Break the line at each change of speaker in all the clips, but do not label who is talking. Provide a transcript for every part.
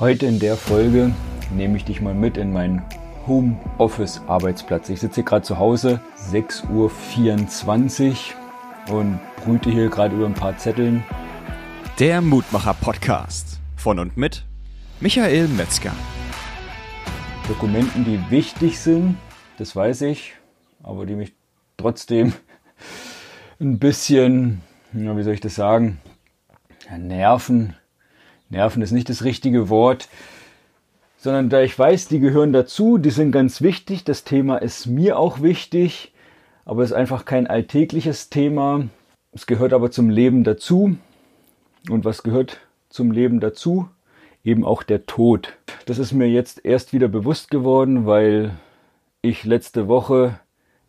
Heute in der Folge nehme ich dich mal mit in meinen Homeoffice Arbeitsplatz. Ich sitze hier gerade zu Hause, 6.24 Uhr und brüte hier gerade über ein paar Zetteln.
Der Mutmacher Podcast von und mit Michael Metzger.
Dokumenten, die wichtig sind, das weiß ich, aber die mich trotzdem ein bisschen, wie soll ich das sagen, nerven, Nerven ist nicht das richtige Wort, sondern da ich weiß, die gehören dazu, die sind ganz wichtig, das Thema ist mir auch wichtig, aber es ist einfach kein alltägliches Thema. Es gehört aber zum Leben dazu. Und was gehört zum Leben dazu? Eben auch der Tod. Das ist mir jetzt erst wieder bewusst geworden, weil ich letzte Woche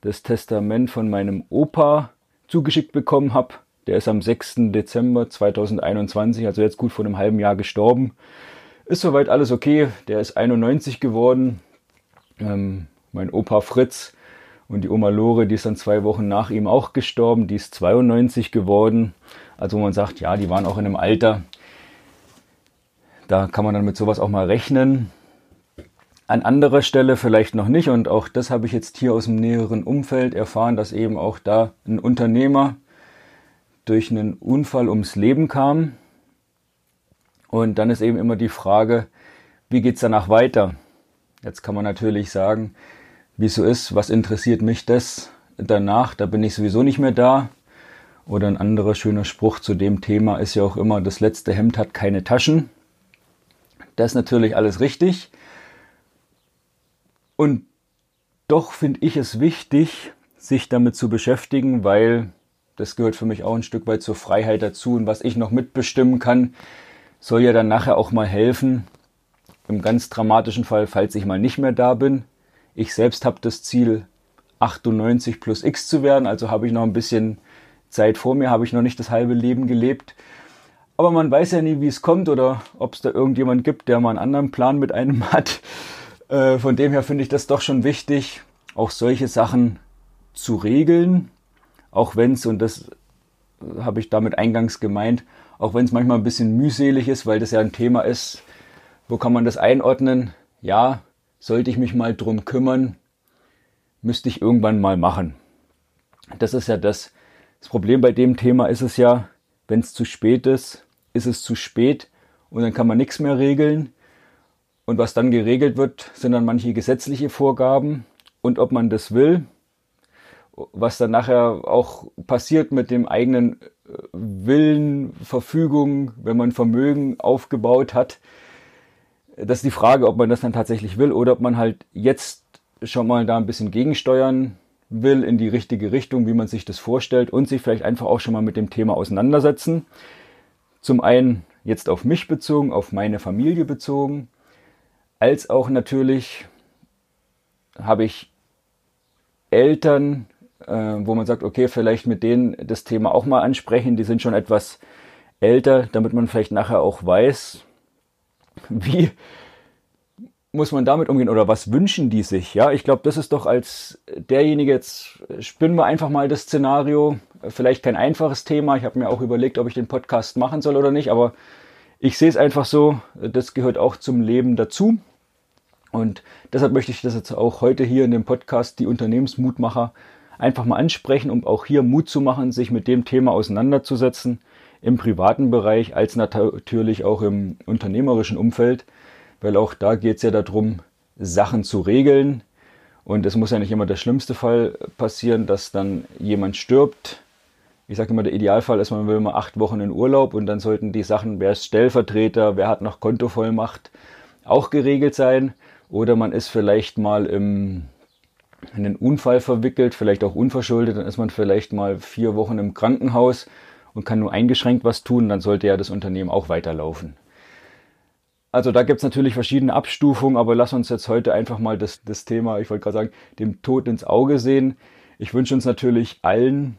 das Testament von meinem Opa zugeschickt bekommen habe. Der ist am 6. Dezember 2021, also jetzt gut vor einem halben Jahr gestorben. Ist soweit alles okay. Der ist 91 geworden. Ähm, mein Opa Fritz und die Oma Lore, die ist dann zwei Wochen nach ihm auch gestorben. Die ist 92 geworden. Also man sagt, ja, die waren auch in einem Alter. Da kann man dann mit sowas auch mal rechnen. An anderer Stelle vielleicht noch nicht. Und auch das habe ich jetzt hier aus dem näheren Umfeld erfahren, dass eben auch da ein Unternehmer durch einen Unfall ums Leben kam. Und dann ist eben immer die Frage, wie geht es danach weiter? Jetzt kann man natürlich sagen, wie es so ist, was interessiert mich das danach? Da bin ich sowieso nicht mehr da. Oder ein anderer schöner Spruch zu dem Thema ist ja auch immer, das letzte Hemd hat keine Taschen. Das ist natürlich alles richtig. Und doch finde ich es wichtig, sich damit zu beschäftigen, weil das gehört für mich auch ein Stück weit zur Freiheit dazu. Und was ich noch mitbestimmen kann, soll ja dann nachher auch mal helfen. Im ganz dramatischen Fall, falls ich mal nicht mehr da bin. Ich selbst habe das Ziel, 98 plus X zu werden. Also habe ich noch ein bisschen Zeit vor mir, habe ich noch nicht das halbe Leben gelebt. Aber man weiß ja nie, wie es kommt oder ob es da irgendjemand gibt, der mal einen anderen Plan mit einem hat. Äh, von dem her finde ich das doch schon wichtig, auch solche Sachen zu regeln auch wenn es, und das habe ich damit eingangs gemeint, auch wenn es manchmal ein bisschen mühselig ist, weil das ja ein Thema ist, wo kann man das einordnen? Ja, sollte ich mich mal drum kümmern, müsste ich irgendwann mal machen. Das ist ja das. Das Problem bei dem Thema ist es ja, wenn es zu spät ist, ist es zu spät und dann kann man nichts mehr regeln. Und was dann geregelt wird, sind dann manche gesetzliche Vorgaben. Und ob man das will, was dann nachher auch passiert mit dem eigenen äh, Willen, Verfügung, wenn man Vermögen aufgebaut hat. Das ist die Frage, ob man das dann tatsächlich will oder ob man halt jetzt schon mal da ein bisschen gegensteuern will in die richtige Richtung, wie man sich das vorstellt und sich vielleicht einfach auch schon mal mit dem Thema auseinandersetzen. Zum einen jetzt auf mich bezogen, auf meine Familie bezogen, als auch natürlich habe ich Eltern, äh, wo man sagt, okay, vielleicht mit denen das Thema auch mal ansprechen. Die sind schon etwas älter, damit man vielleicht nachher auch weiß, wie muss man damit umgehen oder was wünschen die sich? Ja, ich glaube, das ist doch als derjenige, jetzt spinnen wir einfach mal das Szenario, vielleicht kein einfaches Thema. Ich habe mir auch überlegt, ob ich den Podcast machen soll oder nicht, aber ich sehe es einfach so, das gehört auch zum Leben dazu. Und deshalb möchte ich das jetzt auch heute hier in dem Podcast, die Unternehmensmutmacher, einfach mal ansprechen, um auch hier Mut zu machen, sich mit dem Thema auseinanderzusetzen, im privaten Bereich als natürlich auch im unternehmerischen Umfeld, weil auch da geht es ja darum, Sachen zu regeln. Und es muss ja nicht immer der schlimmste Fall passieren, dass dann jemand stirbt. Ich sage immer, der Idealfall ist, man will mal acht Wochen in Urlaub und dann sollten die Sachen, wer ist Stellvertreter, wer hat noch Kontovollmacht, auch geregelt sein. Oder man ist vielleicht mal im in einen Unfall verwickelt, vielleicht auch unverschuldet, dann ist man vielleicht mal vier Wochen im Krankenhaus und kann nur eingeschränkt was tun, dann sollte ja das Unternehmen auch weiterlaufen. Also da gibt's natürlich verschiedene Abstufungen, aber lass uns jetzt heute einfach mal das, das Thema, ich wollte gerade sagen, dem Tod ins Auge sehen. Ich wünsche uns natürlich allen,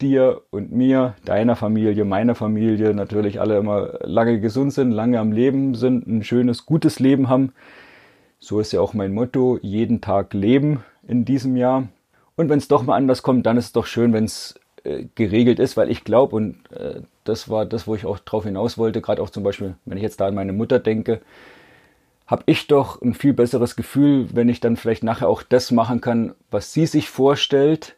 dir und mir, deiner Familie, meiner Familie, natürlich alle immer lange gesund sind, lange am Leben sind, ein schönes, gutes Leben haben. So ist ja auch mein Motto, jeden Tag leben in diesem Jahr. Und wenn es doch mal anders kommt, dann ist es doch schön, wenn es äh, geregelt ist, weil ich glaube, und äh, das war das, wo ich auch drauf hinaus wollte, gerade auch zum Beispiel, wenn ich jetzt da an meine Mutter denke, habe ich doch ein viel besseres Gefühl, wenn ich dann vielleicht nachher auch das machen kann, was sie sich vorstellt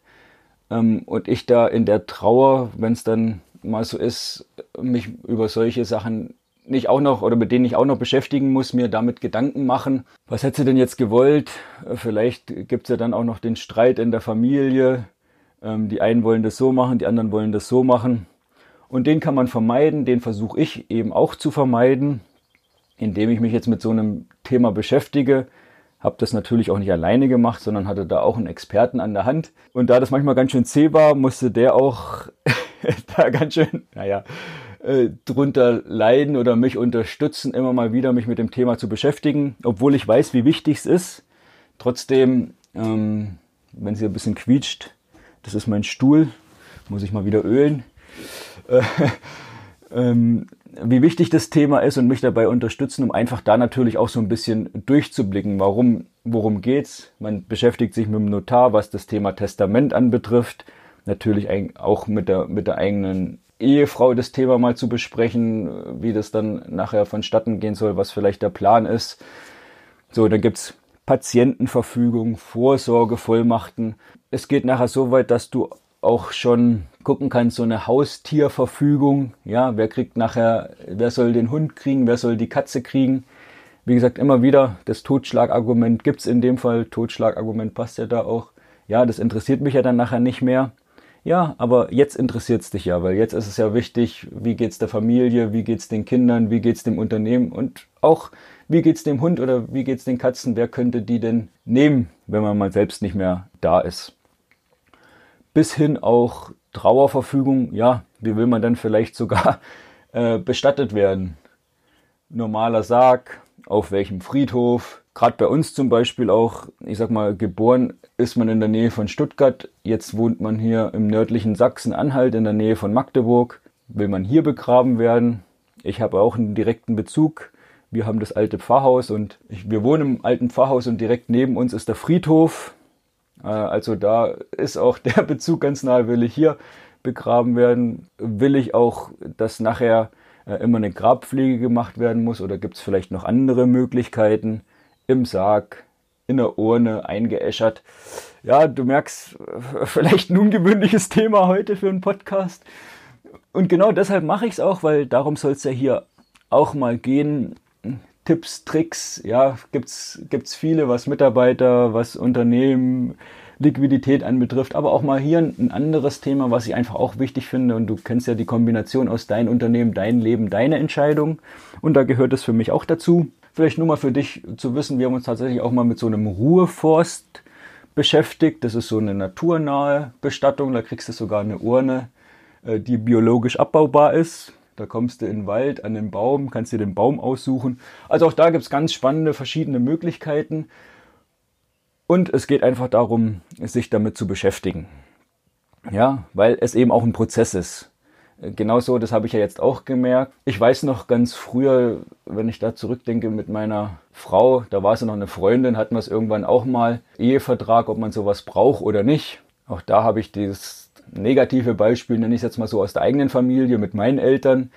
ähm, und ich da in der Trauer, wenn es dann mal so ist, mich über solche Sachen nicht auch noch oder mit denen ich auch noch beschäftigen muss, mir damit Gedanken machen. Was hätte sie denn jetzt gewollt? Vielleicht gibt es ja dann auch noch den Streit in der Familie. Ähm, die einen wollen das so machen, die anderen wollen das so machen. Und den kann man vermeiden, den versuche ich eben auch zu vermeiden, indem ich mich jetzt mit so einem Thema beschäftige. Habe das natürlich auch nicht alleine gemacht, sondern hatte da auch einen Experten an der Hand. Und da das manchmal ganz schön zäh war, musste der auch da ganz schön, naja, äh, drunter leiden oder mich unterstützen, immer mal wieder mich mit dem Thema zu beschäftigen, obwohl ich weiß, wie wichtig es ist. Trotzdem, ähm, wenn sie ein bisschen quietscht, das ist mein Stuhl, muss ich mal wieder ölen. Äh, ähm, wie wichtig das Thema ist und mich dabei unterstützen, um einfach da natürlich auch so ein bisschen durchzublicken. Warum, worum geht's? Man beschäftigt sich mit dem Notar, was das Thema Testament anbetrifft. Natürlich auch mit der, mit der eigenen Ehefrau das Thema mal zu besprechen, wie das dann nachher vonstatten gehen soll, was vielleicht der Plan ist. So, dann gibt's Patientenverfügung, Vorsorgevollmachten. Es geht nachher so weit, dass du auch schon gucken kannst, so eine Haustierverfügung. Ja, wer kriegt nachher, wer soll den Hund kriegen, wer soll die Katze kriegen. Wie gesagt, immer wieder das Totschlagargument gibt's in dem Fall. Totschlagargument passt ja da auch. Ja, das interessiert mich ja dann nachher nicht mehr. Ja, aber jetzt interessiert es dich ja, weil jetzt ist es ja wichtig, wie geht's der Familie, wie geht's den Kindern, wie geht's dem Unternehmen und auch wie geht's dem Hund oder wie geht's den Katzen, wer könnte die denn nehmen, wenn man mal selbst nicht mehr da ist. Bis hin auch Trauerverfügung, ja, wie will man dann vielleicht sogar äh, bestattet werden? Normaler Sarg, auf welchem Friedhof, gerade bei uns zum Beispiel auch, ich sag mal, geboren ist man in der Nähe von Stuttgart. Jetzt wohnt man hier im nördlichen Sachsen-Anhalt in der Nähe von Magdeburg. Will man hier begraben werden? Ich habe auch einen direkten Bezug. Wir haben das alte Pfarrhaus und ich, wir wohnen im alten Pfarrhaus und direkt neben uns ist der Friedhof. Äh, also da ist auch der Bezug ganz nahe. Will ich hier begraben werden? Will ich auch, dass nachher immer eine Grabpflege gemacht werden muss oder gibt es vielleicht noch andere Möglichkeiten? im Sarg, in der Urne eingeäschert. Ja, du merkst, vielleicht ein ungewöhnliches Thema heute für einen Podcast. Und genau deshalb mache ich es auch, weil darum soll es ja hier auch mal gehen. Tipps, Tricks, ja, gibt's gibt's viele, was Mitarbeiter, was Unternehmen, Liquidität anbetrifft, aber auch mal hier ein anderes Thema, was ich einfach auch wichtig finde. Und du kennst ja die Kombination aus dein Unternehmen, dein Leben, deine Entscheidung. Und da gehört es für mich auch dazu. Vielleicht nur mal für dich zu wissen, wir haben uns tatsächlich auch mal mit so einem Ruheforst beschäftigt. Das ist so eine naturnahe Bestattung. Da kriegst du sogar eine Urne, äh, die biologisch abbaubar ist. Da kommst du in den Wald, an den Baum, kannst dir den Baum aussuchen. Also auch da gibt es ganz spannende verschiedene Möglichkeiten. Und es geht einfach darum, sich damit zu beschäftigen. Ja, weil es eben auch ein Prozess ist. Genauso, das habe ich ja jetzt auch gemerkt. Ich weiß noch ganz früher, wenn ich da zurückdenke mit meiner Frau, da war sie noch eine Freundin, hatten wir es irgendwann auch mal, Ehevertrag, ob man sowas braucht oder nicht. Auch da habe ich dieses negative Beispiel, nenne ich es jetzt mal so, aus der eigenen Familie mit meinen Eltern,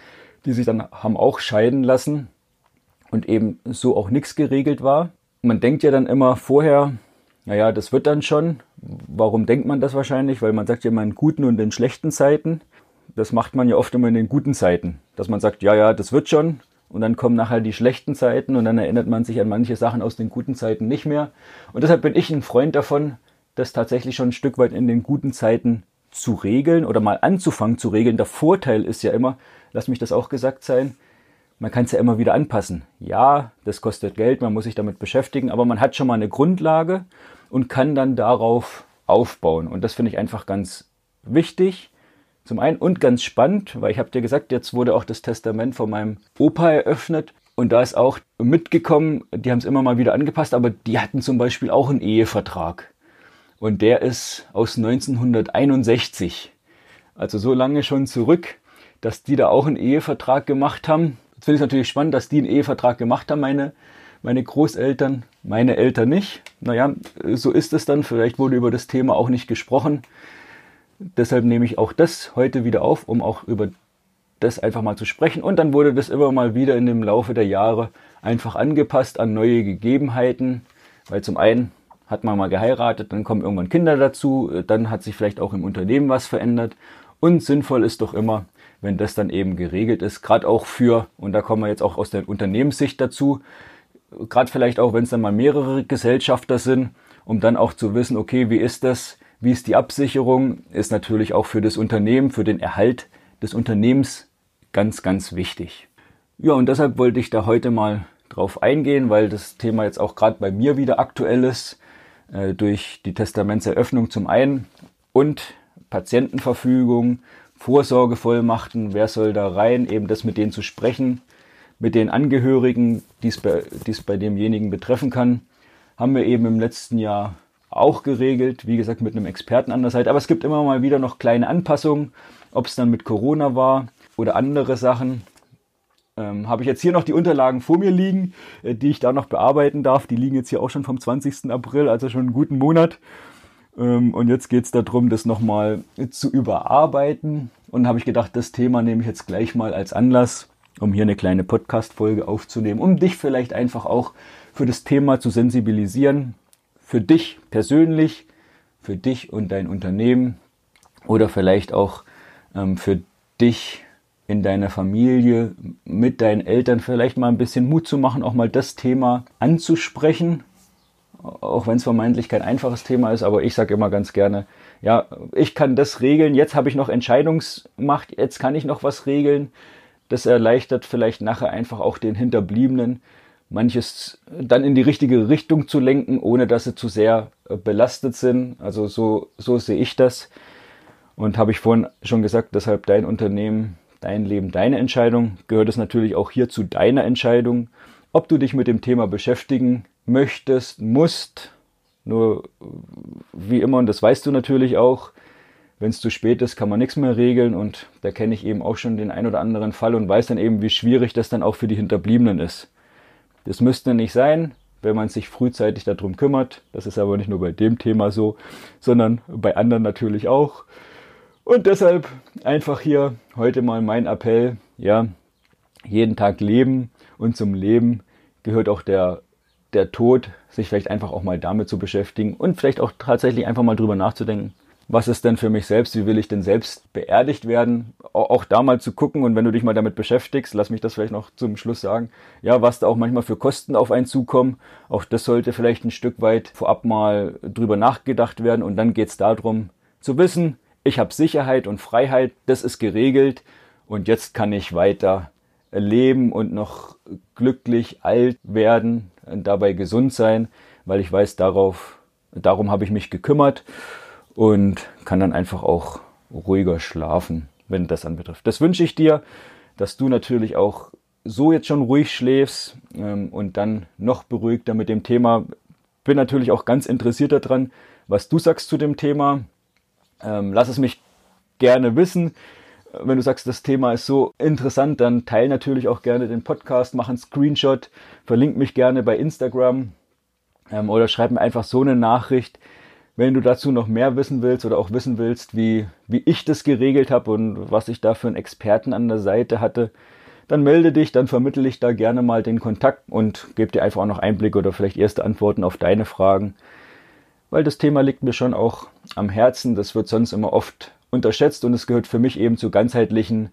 die sich dann haben auch scheiden lassen und eben so auch nichts geregelt war. Man denkt ja dann immer vorher, naja, das wird dann schon. Warum denkt man das wahrscheinlich? Weil man sagt ja immer in guten und in schlechten Zeiten das macht man ja oft immer in den guten Zeiten, dass man sagt, ja, ja, das wird schon. Und dann kommen nachher die schlechten Zeiten und dann erinnert man sich an manche Sachen aus den guten Zeiten nicht mehr. Und deshalb bin ich ein Freund davon, das tatsächlich schon ein Stück weit in den guten Zeiten zu regeln oder mal anzufangen zu regeln. Der Vorteil ist ja immer, lass mich das auch gesagt sein, man kann es ja immer wieder anpassen. Ja, das kostet Geld, man muss sich damit beschäftigen, aber man hat schon mal eine Grundlage und kann dann darauf aufbauen. Und das finde ich einfach ganz wichtig. Zum einen und ganz spannend, weil ich habe dir gesagt, jetzt wurde auch das Testament von meinem Opa eröffnet und da ist auch mitgekommen, die haben es immer mal wieder angepasst, aber die hatten zum Beispiel auch einen Ehevertrag. Und der ist aus 1961. Also so lange schon zurück, dass die da auch einen Ehevertrag gemacht haben. Finde ich natürlich spannend, dass die einen Ehevertrag gemacht haben, meine, meine Großeltern, meine Eltern nicht. Naja, so ist es dann. Vielleicht wurde über das Thema auch nicht gesprochen. Deshalb nehme ich auch das heute wieder auf, um auch über das einfach mal zu sprechen. Und dann wurde das immer mal wieder in dem Laufe der Jahre einfach angepasst an neue Gegebenheiten, weil zum einen hat man mal geheiratet, dann kommen irgendwann Kinder dazu, dann hat sich vielleicht auch im Unternehmen was verändert. Und sinnvoll ist doch immer, wenn das dann eben geregelt ist, gerade auch für, und da kommen wir jetzt auch aus der Unternehmenssicht dazu, gerade vielleicht auch, wenn es dann mal mehrere Gesellschafter sind, um dann auch zu wissen, okay, wie ist das, wie ist die Absicherung, ist natürlich auch für das Unternehmen, für den Erhalt des Unternehmens ganz, ganz wichtig. Ja, und deshalb wollte ich da heute mal drauf eingehen, weil das Thema jetzt auch gerade bei mir wieder aktuell ist, äh, durch die Testamentseröffnung zum einen und Patientenverfügung, Vorsorgevollmachten, wer soll da rein, eben das mit denen zu sprechen, mit den Angehörigen, die es bei, demjenigen betreffen kann, haben wir eben im letzten Jahr auch geregelt, wie gesagt mit einem Experten an der Seite. Aber es gibt immer mal wieder noch kleine Anpassungen, ob es dann mit Corona war oder andere Sachen. Ähm, habe ich jetzt hier noch die Unterlagen vor mir liegen, äh, die ich da noch bearbeiten darf. Die liegen jetzt hier auch schon vom 20. April, also schon einen guten Monat. Ähm, und jetzt geht es darum, das nochmal zu überarbeiten. Und habe ich gedacht, das Thema nehme ich jetzt gleich mal als Anlass, um hier eine kleine Podcast-Folge aufzunehmen, um dich vielleicht einfach auch für das Thema zu sensibilisieren. Für dich persönlich, für dich und dein Unternehmen oder vielleicht auch ähm, für dich in deiner Familie, mit deinen Eltern vielleicht mal ein bisschen Mut zu machen, auch mal das Thema anzusprechen, auch wenn es vermeintlich kein einfaches Thema ist, aber ich sage immer ganz gerne, ja, ich kann das regeln, jetzt habe ich noch Entscheidungsmacht, jetzt kann ich noch was regeln. Das erleichtert vielleicht nachher einfach auch den Hinterbliebenen, manches dann in die richtige Richtung zu lenken, ohne dass sie zu sehr äh, belastet sind. Also so, so sehe ich das. Und habe ich vorhin schon gesagt, deshalb dein Unternehmen, dein Leben, deine Entscheidung, gehört es natürlich auch hier zu deiner Entscheidung, ob du dich mit dem Thema beschäftigen möchtest, musst. Nur wie immer, und das weißt du natürlich auch, wenn es zu spät ist, kann man nichts mehr regeln und da kenne ich eben auch schon den ein oder anderen Fall und weiß dann eben, wie schwierig das dann auch für die Hinterbliebenen ist. Das müsste nicht sein, wenn man sich frühzeitig darum kümmert. Das ist aber nicht nur bei dem Thema so, sondern bei anderen natürlich auch. Und deshalb einfach hier heute mal mein Appell, ja, jeden Tag leben und zum Leben gehört auch der der Tod, sich vielleicht einfach auch mal damit zu beschäftigen und vielleicht auch tatsächlich einfach mal drüber nachzudenken, was ist denn für mich selbst, wie will ich denn selbst beerdigt werden, auch da mal zu gucken und wenn du dich mal damit beschäftigst, lass mich das vielleicht noch zum Schluss sagen, ja, was da auch manchmal für Kosten auf einen zukommen, auch das sollte vielleicht ein Stück weit vorab mal drüber nachgedacht werden und dann geht es darum zu wissen, ich habe Sicherheit und Freiheit, das ist geregelt und jetzt kann ich weiter leben und noch glücklich alt werden, dabei gesund sein, weil ich weiß, darauf, darum habe ich mich gekümmert und kann dann einfach auch ruhiger schlafen, wenn das anbetrifft. Das wünsche ich dir, dass du natürlich auch so jetzt schon ruhig schläfst ähm, und dann noch beruhigter mit dem Thema. Bin natürlich auch ganz interessiert daran, was du sagst zu dem Thema. Ähm, lass es mich gerne wissen. Wenn du sagst, das Thema ist so interessant, dann teile natürlich auch gerne den Podcast, mach einen Screenshot, verlink mich gerne bei Instagram ähm, oder schreib mir einfach so eine Nachricht. Wenn du dazu noch mehr wissen willst oder auch wissen willst, wie, wie ich das geregelt habe und was ich da für einen Experten an der Seite hatte, dann melde dich, dann vermittle ich da gerne mal den Kontakt und gebe dir einfach auch noch Einblick oder vielleicht erste Antworten auf deine Fragen. Weil das Thema liegt mir schon auch am Herzen. Das wird sonst immer oft unterschätzt und es gehört für mich eben zur ganzheitlichen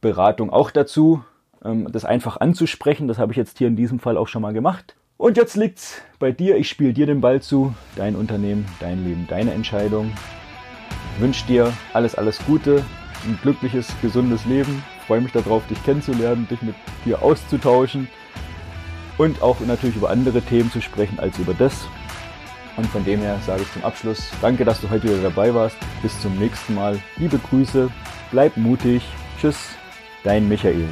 Beratung auch dazu, ähm, das einfach anzusprechen. Das habe ich jetzt hier in diesem Fall auch schon mal gemacht. Und jetzt liegt's bei dir. Ich spiele dir den Ball zu. Dein Unternehmen, dein Leben, deine Entscheidung. Ich wünsche dir alles, alles Gute, ein glückliches, gesundes Leben. Ich freue mich darauf, dich kennenzulernen, dich mit dir auszutauschen und auch natürlich über andere Themen zu sprechen als über das. Und von dem her sage ich zum Abschluss, danke, dass du heute wieder dabei warst. Bis zum nächsten Mal. Liebe Grüße, bleib mutig. Tschüss, dein Michael.